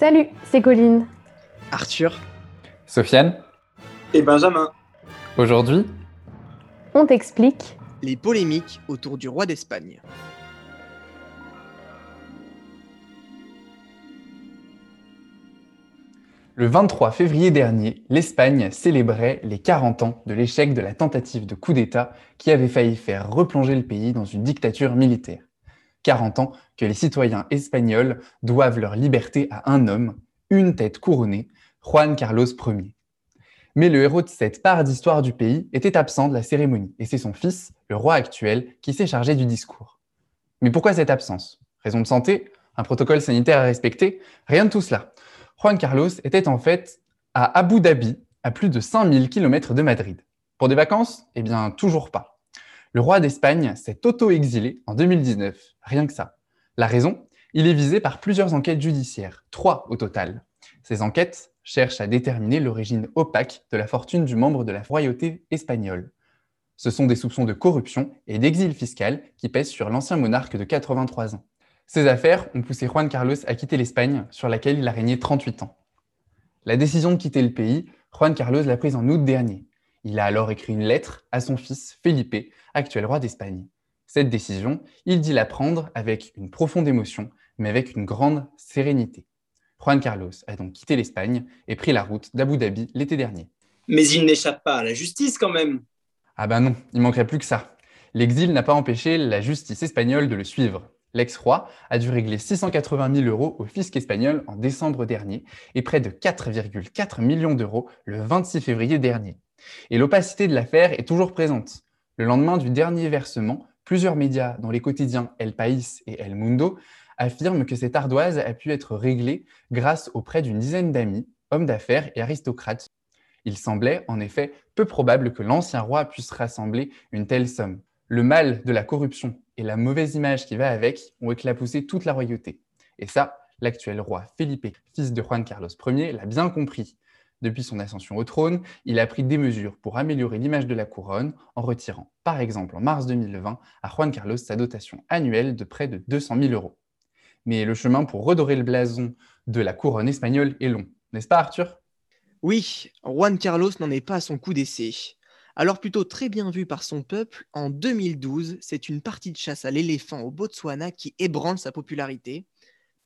Salut, c'est Colline. Arthur. Sofiane. Et Benjamin. Aujourd'hui, On t'explique. Les polémiques autour du roi d'Espagne. le 23 février dernier, l'Espagne célébrait les 40 ans de l'échec de la tentative de coup d'État qui avait failli faire replonger le pays dans une dictature militaire. 40 ans que les citoyens espagnols doivent leur liberté à un homme, une tête couronnée, Juan Carlos Ier. Mais le héros de cette part d'histoire du pays était absent de la cérémonie, et c'est son fils, le roi actuel, qui s'est chargé du discours. Mais pourquoi cette absence? Raison de santé? Un protocole sanitaire à respecter? Rien de tout cela. Juan Carlos était en fait à Abu Dhabi, à plus de 5000 km de Madrid. Pour des vacances? Eh bien, toujours pas. Le roi d'Espagne s'est auto-exilé en 2019, rien que ça. La raison Il est visé par plusieurs enquêtes judiciaires, trois au total. Ces enquêtes cherchent à déterminer l'origine opaque de la fortune du membre de la royauté espagnole. Ce sont des soupçons de corruption et d'exil fiscal qui pèsent sur l'ancien monarque de 83 ans. Ces affaires ont poussé Juan Carlos à quitter l'Espagne, sur laquelle il a régné 38 ans. La décision de quitter le pays, Juan Carlos l'a prise en août dernier. Il a alors écrit une lettre à son fils Felipe, actuel roi d'Espagne. Cette décision, il dit la prendre avec une profonde émotion, mais avec une grande sérénité. Juan Carlos a donc quitté l'Espagne et pris la route d'Abu Dhabi l'été dernier. Mais il n'échappe pas à la justice quand même. Ah ben non, il manquerait plus que ça. L'exil n'a pas empêché la justice espagnole de le suivre. L'ex-roi a dû régler 680 000 euros au fisc espagnol en décembre dernier et près de 4,4 millions d'euros le 26 février dernier. Et l'opacité de l'affaire est toujours présente. Le lendemain du dernier versement, plusieurs médias, dont les quotidiens El País et El Mundo, affirment que cette ardoise a pu être réglée grâce aux prêts d'une dizaine d'amis, hommes d'affaires et aristocrates. Il semblait, en effet, peu probable que l'ancien roi puisse rassembler une telle somme. Le mal de la corruption et la mauvaise image qui va avec ont éclaboussé toute la royauté. Et ça, l'actuel roi Felipe, fils de Juan Carlos Ier, l'a bien compris. Depuis son ascension au trône, il a pris des mesures pour améliorer l'image de la couronne en retirant, par exemple en mars 2020, à Juan Carlos sa dotation annuelle de près de 200 000 euros. Mais le chemin pour redorer le blason de la couronne espagnole est long, n'est-ce pas Arthur? Oui, Juan Carlos n'en est pas à son coup d'essai. Alors plutôt très bien vu par son peuple, en 2012, c'est une partie de chasse à l'éléphant au Botswana qui ébranle sa popularité.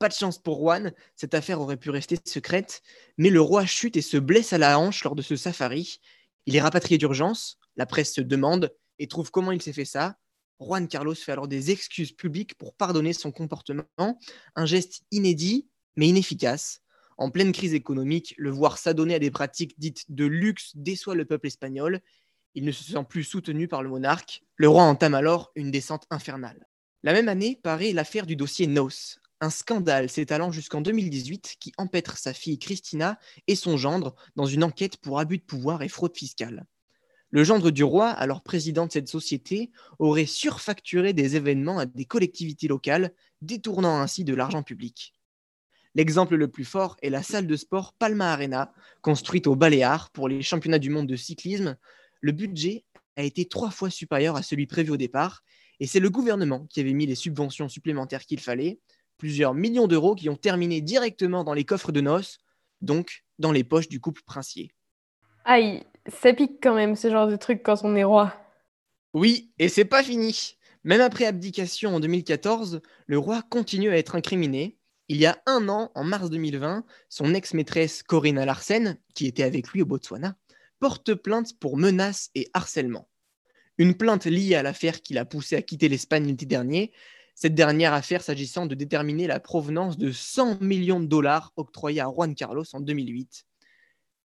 Pas de chance pour Juan, cette affaire aurait pu rester secrète, mais le roi chute et se blesse à la hanche lors de ce safari. Il est rapatrié d'urgence, la presse se demande et trouve comment il s'est fait ça. Juan Carlos fait alors des excuses publiques pour pardonner son comportement, un geste inédit mais inefficace. En pleine crise économique, le voir s'adonner à des pratiques dites de luxe déçoit le peuple espagnol. Il ne se sent plus soutenu par le monarque. Le roi entame alors une descente infernale. La même année paraît l'affaire du dossier Nos, un scandale s'étalant jusqu'en 2018 qui empêtre sa fille Christina et son gendre dans une enquête pour abus de pouvoir et fraude fiscale. Le gendre du roi, alors président de cette société, aurait surfacturé des événements à des collectivités locales, détournant ainsi de l'argent public. L'exemple le plus fort est la salle de sport Palma Arena, construite au Baléares pour les championnats du monde de cyclisme. Le budget a été trois fois supérieur à celui prévu au départ, et c'est le gouvernement qui avait mis les subventions supplémentaires qu'il fallait, plusieurs millions d'euros qui ont terminé directement dans les coffres de noces, donc dans les poches du couple princier. Aïe, ça pique quand même ce genre de truc quand on est roi. Oui, et c'est pas fini. Même après abdication en 2014, le roi continue à être incriminé. Il y a un an, en mars 2020, son ex-maîtresse Corinna Larsen, qui était avec lui au Botswana, porte plainte pour menaces et harcèlement. Une plainte liée à l'affaire qui l'a poussé à quitter l'Espagne l'été dernier, cette dernière affaire s'agissant de déterminer la provenance de 100 millions de dollars octroyés à Juan Carlos en 2008.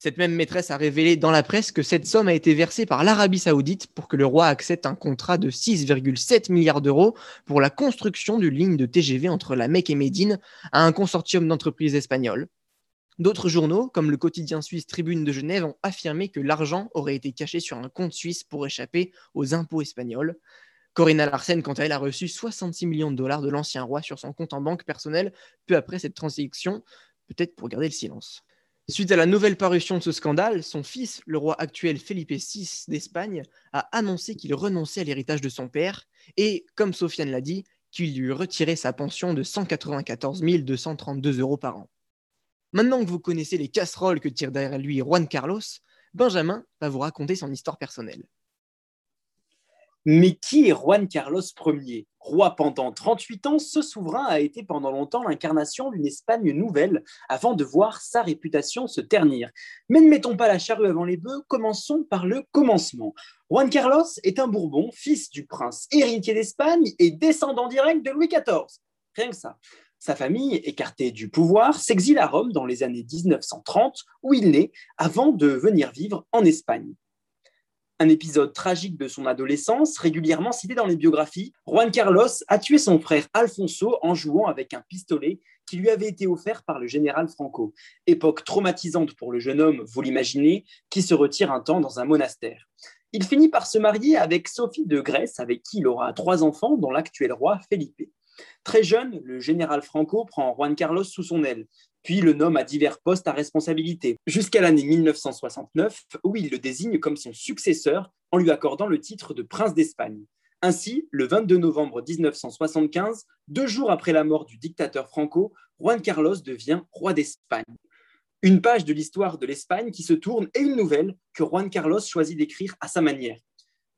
Cette même maîtresse a révélé dans la presse que cette somme a été versée par l'Arabie saoudite pour que le roi accepte un contrat de 6,7 milliards d'euros pour la construction d'une ligne de TGV entre la Mecque et Médine à un consortium d'entreprises espagnoles. D'autres journaux, comme le quotidien suisse Tribune de Genève, ont affirmé que l'argent aurait été caché sur un compte suisse pour échapper aux impôts espagnols. Corinna Larsen, quant à elle, a reçu 66 millions de dollars de l'ancien roi sur son compte en banque personnelle peu après cette transaction, peut-être pour garder le silence. Suite à la nouvelle parution de ce scandale, son fils, le roi actuel Felipe VI d'Espagne, a annoncé qu'il renonçait à l'héritage de son père et, comme Sofiane l'a dit, qu'il lui retirait sa pension de 194 232 euros par an. Maintenant que vous connaissez les casseroles que tire derrière lui Juan Carlos, Benjamin va vous raconter son histoire personnelle. Mais qui est Juan Carlos Ier? Roi pendant 38 ans, ce souverain a été pendant longtemps l'incarnation d'une Espagne nouvelle avant de voir sa réputation se ternir. Mais ne mettons pas la charrue avant les bœufs, commençons par le commencement. Juan Carlos est un Bourbon, fils du prince héritier d'Espagne et descendant direct de Louis XIV. Rien que ça. Sa famille, écartée du pouvoir, s'exile à Rome dans les années 1930, où il naît, avant de venir vivre en Espagne. Un épisode tragique de son adolescence, régulièrement cité dans les biographies, Juan Carlos a tué son frère Alfonso en jouant avec un pistolet qui lui avait été offert par le général Franco. Époque traumatisante pour le jeune homme, vous l'imaginez, qui se retire un temps dans un monastère. Il finit par se marier avec Sophie de Grèce, avec qui il aura trois enfants, dont l'actuel roi Felipe. Très jeune, le général Franco prend Juan Carlos sous son aile, puis le nomme à divers postes à responsabilité, jusqu'à l'année 1969, où il le désigne comme son successeur en lui accordant le titre de prince d'Espagne. Ainsi, le 22 novembre 1975, deux jours après la mort du dictateur Franco, Juan Carlos devient roi d'Espagne. Une page de l'histoire de l'Espagne qui se tourne et une nouvelle que Juan Carlos choisit d'écrire à sa manière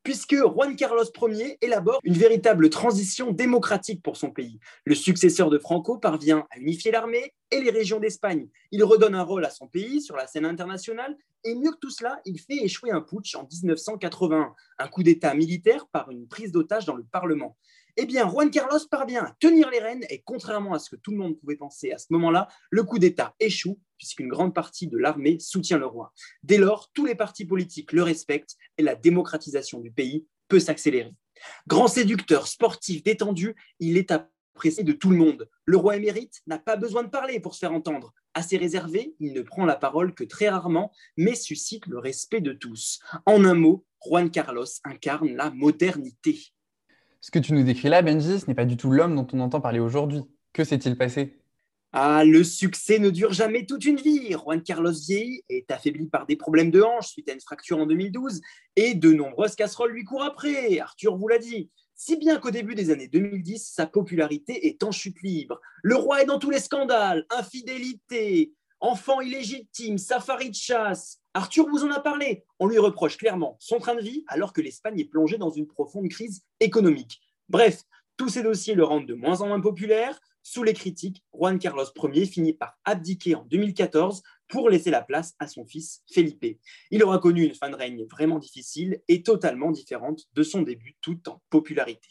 puisque Juan Carlos Ier élabore une véritable transition démocratique pour son pays. Le successeur de Franco parvient à unifier l'armée et les régions d'Espagne. Il redonne un rôle à son pays sur la scène internationale et mieux que tout cela, il fait échouer un putsch en 1981, un coup d'État militaire par une prise d'otage dans le Parlement. Eh bien, Juan Carlos parvient à tenir les rênes et contrairement à ce que tout le monde pouvait penser à ce moment-là, le coup d'État échoue puisqu'une grande partie de l'armée soutient le roi. Dès lors, tous les partis politiques le respectent et la démocratisation du pays peut s'accélérer. Grand séducteur, sportif, détendu, il est apprécié de tout le monde. Le roi émérite n'a pas besoin de parler pour se faire entendre. Assez réservé, il ne prend la parole que très rarement, mais suscite le respect de tous. En un mot, Juan Carlos incarne la modernité. Ce que tu nous décris là, Benji, ce n'est pas du tout l'homme dont on entend parler aujourd'hui. Que s'est-il passé? Ah, le succès ne dure jamais toute une vie. Juan Carlos vieillit est affaibli par des problèmes de hanche suite à une fracture en 2012 et de nombreuses casseroles lui courent après. Arthur vous l'a dit. Si bien qu'au début des années 2010, sa popularité est en chute libre. Le roi est dans tous les scandales, infidélité, enfant illégitime, safari de chasse. Arthur vous en a parlé. On lui reproche clairement son train de vie alors que l'Espagne est plongée dans une profonde crise économique. Bref, tous ces dossiers le rendent de moins en moins populaire. Sous les critiques, Juan Carlos Ier finit par abdiquer en 2014 pour laisser la place à son fils Felipe. Il aura connu une fin de règne vraiment difficile et totalement différente de son début tout en popularité.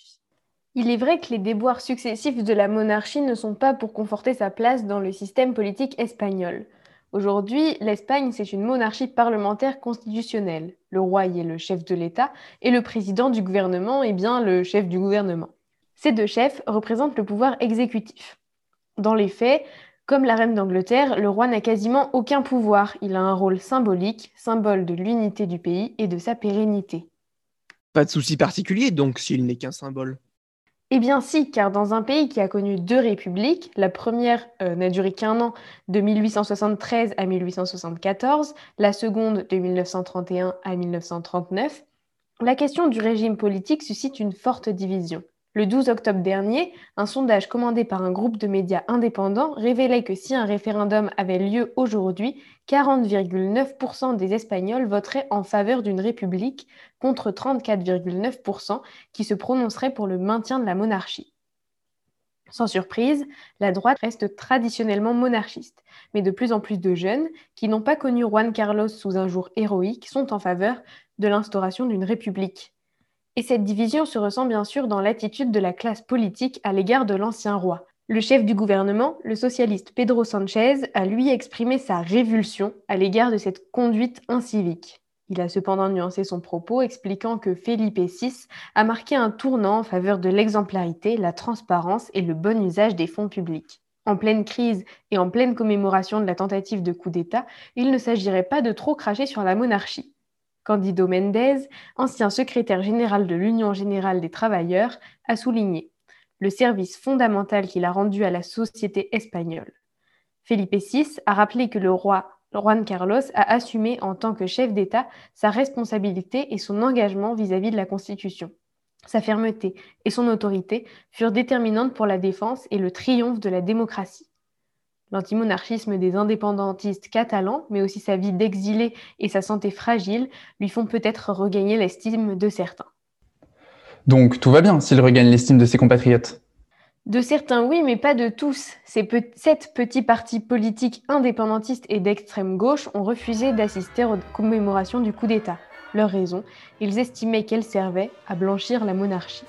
Il est vrai que les déboires successifs de la monarchie ne sont pas pour conforter sa place dans le système politique espagnol. Aujourd'hui, l'Espagne, c'est une monarchie parlementaire constitutionnelle. Le roi y est le chef de l'État et le président du gouvernement est bien le chef du gouvernement. Ces deux chefs représentent le pouvoir exécutif. Dans les faits, comme la reine d'Angleterre, le roi n'a quasiment aucun pouvoir. Il a un rôle symbolique, symbole de l'unité du pays et de sa pérennité. Pas de souci particulier donc s'il n'est qu'un symbole. Eh bien si, car dans un pays qui a connu deux républiques, la première euh, n'a duré qu'un an, de 1873 à 1874, la seconde de 1931 à 1939, la question du régime politique suscite une forte division. Le 12 octobre dernier, un sondage commandé par un groupe de médias indépendants révélait que si un référendum avait lieu aujourd'hui, 40,9% des Espagnols voteraient en faveur d'une république contre 34,9% qui se prononceraient pour le maintien de la monarchie. Sans surprise, la droite reste traditionnellement monarchiste, mais de plus en plus de jeunes qui n'ont pas connu Juan Carlos sous un jour héroïque sont en faveur de l'instauration d'une république. Et cette division se ressent bien sûr dans l'attitude de la classe politique à l'égard de l'ancien roi. Le chef du gouvernement, le socialiste Pedro Sanchez, a lui exprimé sa révulsion à l'égard de cette conduite incivique. Il a cependant nuancé son propos, expliquant que Felipe VI a marqué un tournant en faveur de l'exemplarité, la transparence et le bon usage des fonds publics. En pleine crise et en pleine commémoration de la tentative de coup d'État, il ne s'agirait pas de trop cracher sur la monarchie. Candido Mendez, ancien secrétaire général de l'Union générale des travailleurs, a souligné le service fondamental qu'il a rendu à la société espagnole. Felipe VI a rappelé que le roi Juan Carlos a assumé en tant que chef d'État sa responsabilité et son engagement vis-à-vis de la Constitution. Sa fermeté et son autorité furent déterminantes pour la défense et le triomphe de la démocratie. L'antimonarchisme des indépendantistes catalans, mais aussi sa vie d'exilé et sa santé fragile, lui font peut-être regagner l'estime de certains. Donc tout va bien s'il regagne l'estime de ses compatriotes De certains, oui, mais pas de tous. Ces sept petits partis politiques indépendantistes et d'extrême gauche ont refusé d'assister aux commémorations du coup d'État. Leur raison, ils estimaient qu'elle servait à blanchir la monarchie.